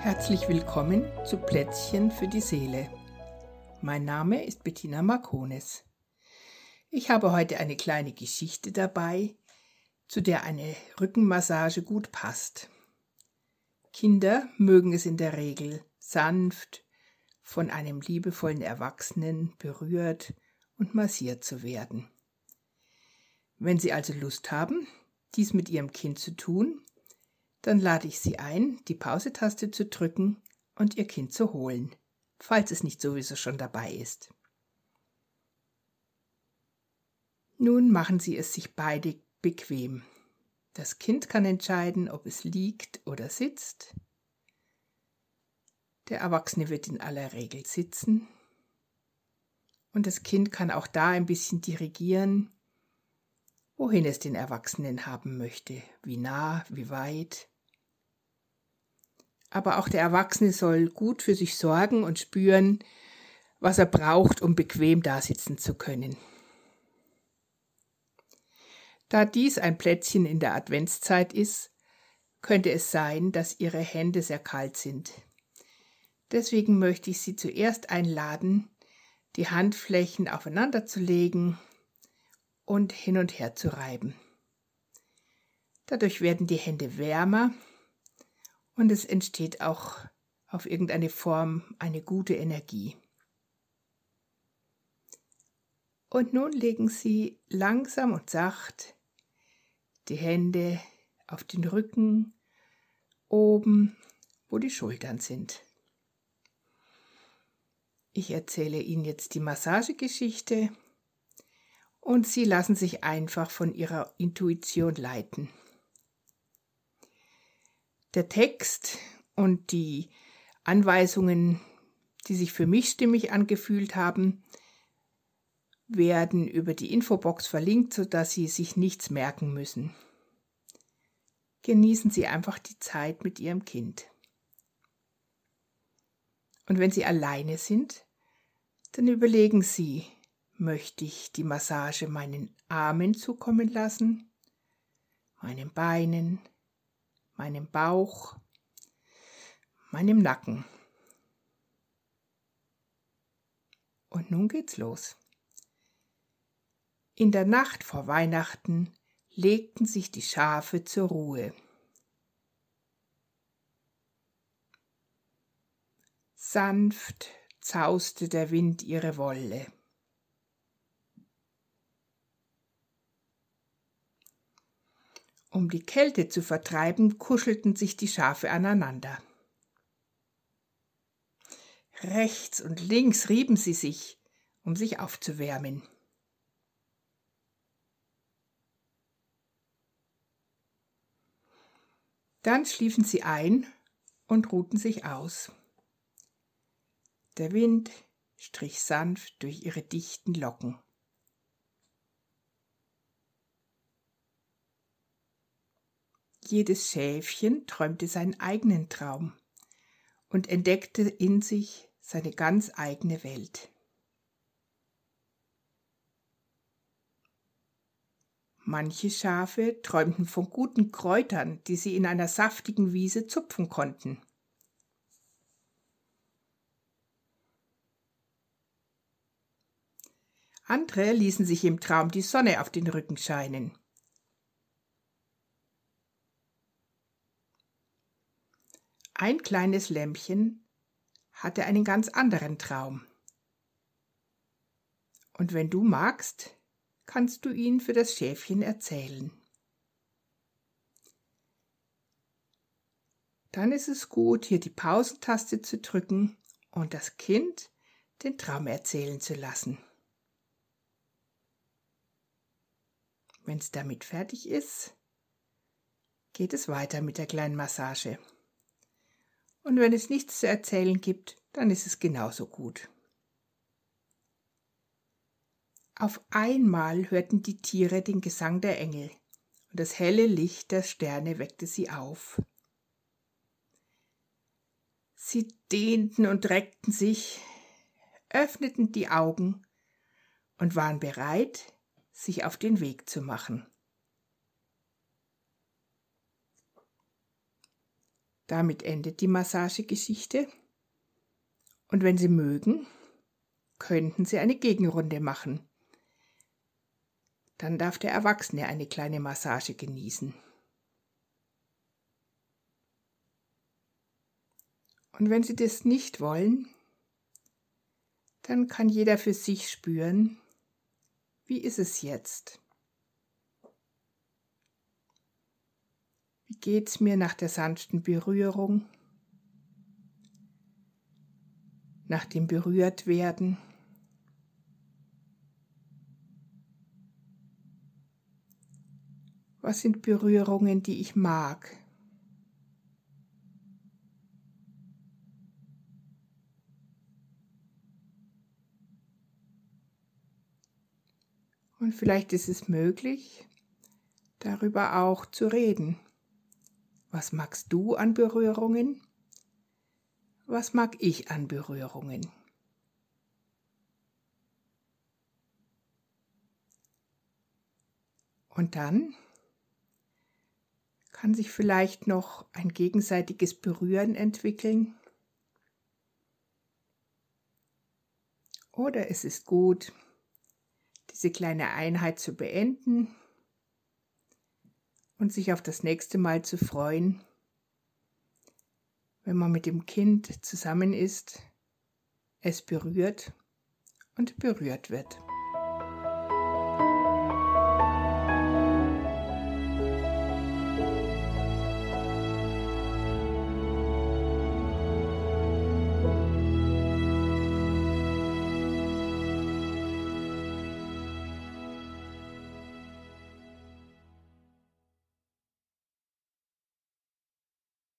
Herzlich willkommen zu Plätzchen für die Seele. Mein Name ist Bettina Marcones. Ich habe heute eine kleine Geschichte dabei, zu der eine Rückenmassage gut passt. Kinder mögen es in der Regel sanft von einem liebevollen Erwachsenen berührt und massiert zu werden. Wenn Sie also Lust haben, dies mit Ihrem Kind zu tun, dann lade ich Sie ein, die Pause-Taste zu drücken und Ihr Kind zu holen, falls es nicht sowieso schon dabei ist. Nun machen Sie es sich beide bequem. Das Kind kann entscheiden, ob es liegt oder sitzt. Der Erwachsene wird in aller Regel sitzen. Und das Kind kann auch da ein bisschen dirigieren, wohin es den Erwachsenen haben möchte, wie nah, wie weit. Aber auch der Erwachsene soll gut für sich sorgen und spüren, was er braucht, um bequem dasitzen zu können. Da dies ein Plätzchen in der Adventszeit ist, könnte es sein, dass Ihre Hände sehr kalt sind. Deswegen möchte ich Sie zuerst einladen, die Handflächen aufeinander zu legen und hin und her zu reiben. Dadurch werden die Hände wärmer und es entsteht auch auf irgendeine Form eine gute Energie. Und nun legen Sie langsam und sacht die Hände auf den Rücken, oben, wo die Schultern sind. Ich erzähle Ihnen jetzt die Massagegeschichte und Sie lassen sich einfach von Ihrer Intuition leiten. Der Text und die Anweisungen, die sich für mich stimmig angefühlt haben, werden über die Infobox verlinkt, sodass Sie sich nichts merken müssen. Genießen Sie einfach die Zeit mit Ihrem Kind. Und wenn Sie alleine sind, dann überlegen Sie, möchte ich die Massage meinen Armen zukommen lassen, meinen Beinen, meinem Bauch, meinem Nacken. Und nun geht's los. In der Nacht vor Weihnachten legten sich die Schafe zur Ruhe. Sanft zauste der Wind ihre Wolle. Um die Kälte zu vertreiben, kuschelten sich die Schafe aneinander. Rechts und links rieben sie sich, um sich aufzuwärmen. Dann schliefen sie ein und ruhten sich aus. Der Wind strich sanft durch ihre dichten Locken. Jedes Schäfchen träumte seinen eigenen Traum und entdeckte in sich seine ganz eigene Welt. Manche Schafe träumten von guten Kräutern, die sie in einer saftigen Wiese zupfen konnten. Andere ließen sich im Traum die Sonne auf den Rücken scheinen. Ein kleines Lämpchen hatte einen ganz anderen Traum. Und wenn du magst, kannst du ihn für das Schäfchen erzählen. Dann ist es gut, hier die Pausentaste zu drücken und das Kind den Traum erzählen zu lassen. Wenn es damit fertig ist, geht es weiter mit der kleinen Massage. Und wenn es nichts zu erzählen gibt, dann ist es genauso gut. Auf einmal hörten die Tiere den Gesang der Engel, und das helle Licht der Sterne weckte sie auf. Sie dehnten und reckten sich, öffneten die Augen und waren bereit, sich auf den Weg zu machen. Damit endet die Massagegeschichte. Und wenn Sie mögen, könnten Sie eine Gegenrunde machen. Dann darf der Erwachsene eine kleine Massage genießen. Und wenn Sie das nicht wollen, dann kann jeder für sich spüren, wie ist es jetzt? Geht's mir nach der sanften Berührung? Nach dem Berührtwerden? Was sind Berührungen, die ich mag? Und vielleicht ist es möglich, darüber auch zu reden. Was magst du an Berührungen? Was mag ich an Berührungen? Und dann kann sich vielleicht noch ein gegenseitiges Berühren entwickeln. Oder es ist gut, diese kleine Einheit zu beenden und sich auf das nächste Mal zu freuen, wenn man mit dem Kind zusammen ist, es berührt und berührt wird.